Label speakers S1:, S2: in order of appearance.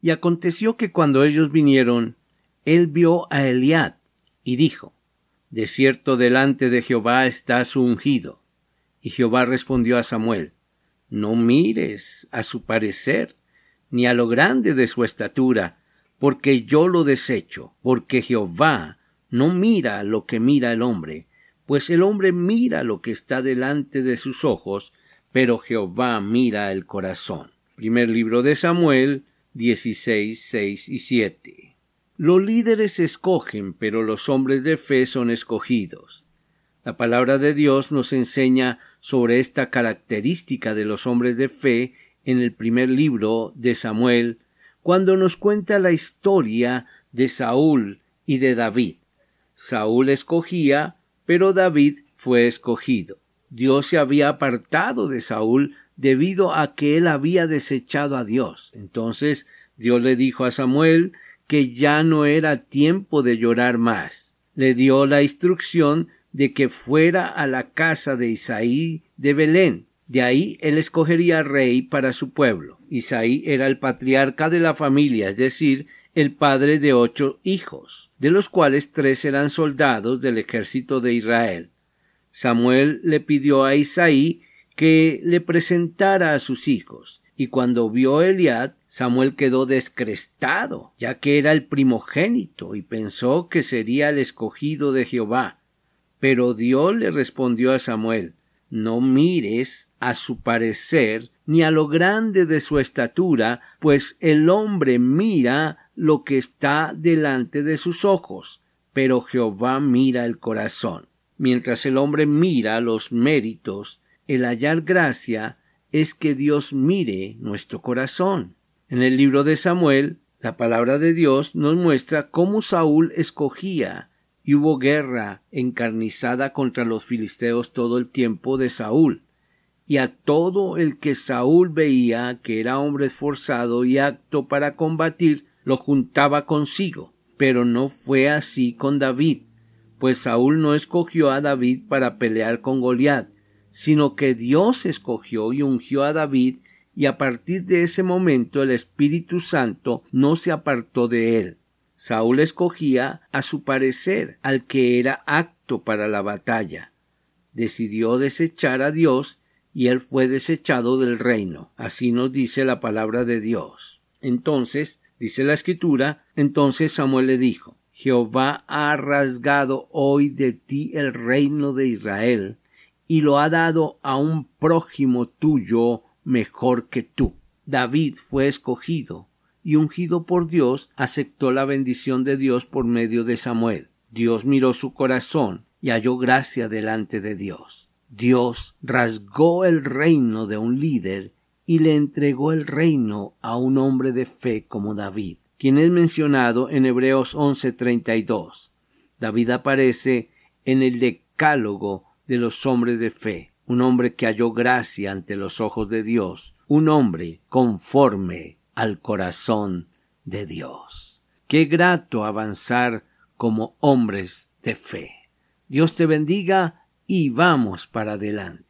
S1: Y aconteció que cuando ellos vinieron, él vio a Eliad y dijo, De cierto delante de Jehová está su ungido. Y Jehová respondió a Samuel, No mires a su parecer, ni a lo grande de su estatura, porque yo lo desecho, porque Jehová no mira lo que mira el hombre, pues el hombre mira lo que está delante de sus ojos, pero Jehová mira el corazón. Primer libro de Samuel, 16, 6 y 7. Los líderes escogen, pero los hombres de fe son escogidos. La palabra de Dios nos enseña sobre esta característica de los hombres de fe en el primer libro de Samuel, cuando nos cuenta la historia de Saúl y de David. Saúl escogía, pero David fue escogido. Dios se había apartado de Saúl debido a que él había desechado a Dios. Entonces Dios le dijo a Samuel que ya no era tiempo de llorar más. Le dio la instrucción de que fuera a la casa de Isaí de Belén. De ahí él escogería rey para su pueblo. Isaí era el patriarca de la familia, es decir, el padre de ocho hijos, de los cuales tres eran soldados del ejército de Israel. Samuel le pidió a Isaí que le presentara a sus hijos. Y cuando vio a Eliad, Samuel quedó descrestado, ya que era el primogénito, y pensó que sería el escogido de Jehová. Pero Dios le respondió a Samuel No mires a su parecer ni a lo grande de su estatura, pues el hombre mira lo que está delante de sus ojos, pero Jehová mira el corazón. Mientras el hombre mira los méritos el hallar gracia es que Dios mire nuestro corazón. En el libro de Samuel, la palabra de Dios nos muestra cómo Saúl escogía y hubo guerra encarnizada contra los filisteos todo el tiempo de Saúl. Y a todo el que Saúl veía que era hombre esforzado y apto para combatir, lo juntaba consigo. Pero no fue así con David, pues Saúl no escogió a David para pelear con Goliat, sino que Dios escogió y ungió a David y a partir de ese momento el Espíritu Santo no se apartó de él. Saúl escogía a su parecer al que era acto para la batalla. Decidió desechar a Dios y él fue desechado del reino. Así nos dice la palabra de Dios. Entonces, dice la escritura, entonces Samuel le dijo, Jehová ha rasgado hoy de ti el reino de Israel, y lo ha dado a un prójimo tuyo mejor que tú. David fue escogido y ungido por Dios aceptó la bendición de Dios por medio de Samuel. Dios miró su corazón y halló gracia delante de Dios. Dios rasgó el reino de un líder y le entregó el reino a un hombre de fe como David, quien es mencionado en Hebreos 11:32. David aparece en el decálogo de los hombres de fe, un hombre que halló gracia ante los ojos de Dios, un hombre conforme al corazón de Dios. Qué grato avanzar como hombres de fe. Dios te bendiga y vamos para adelante.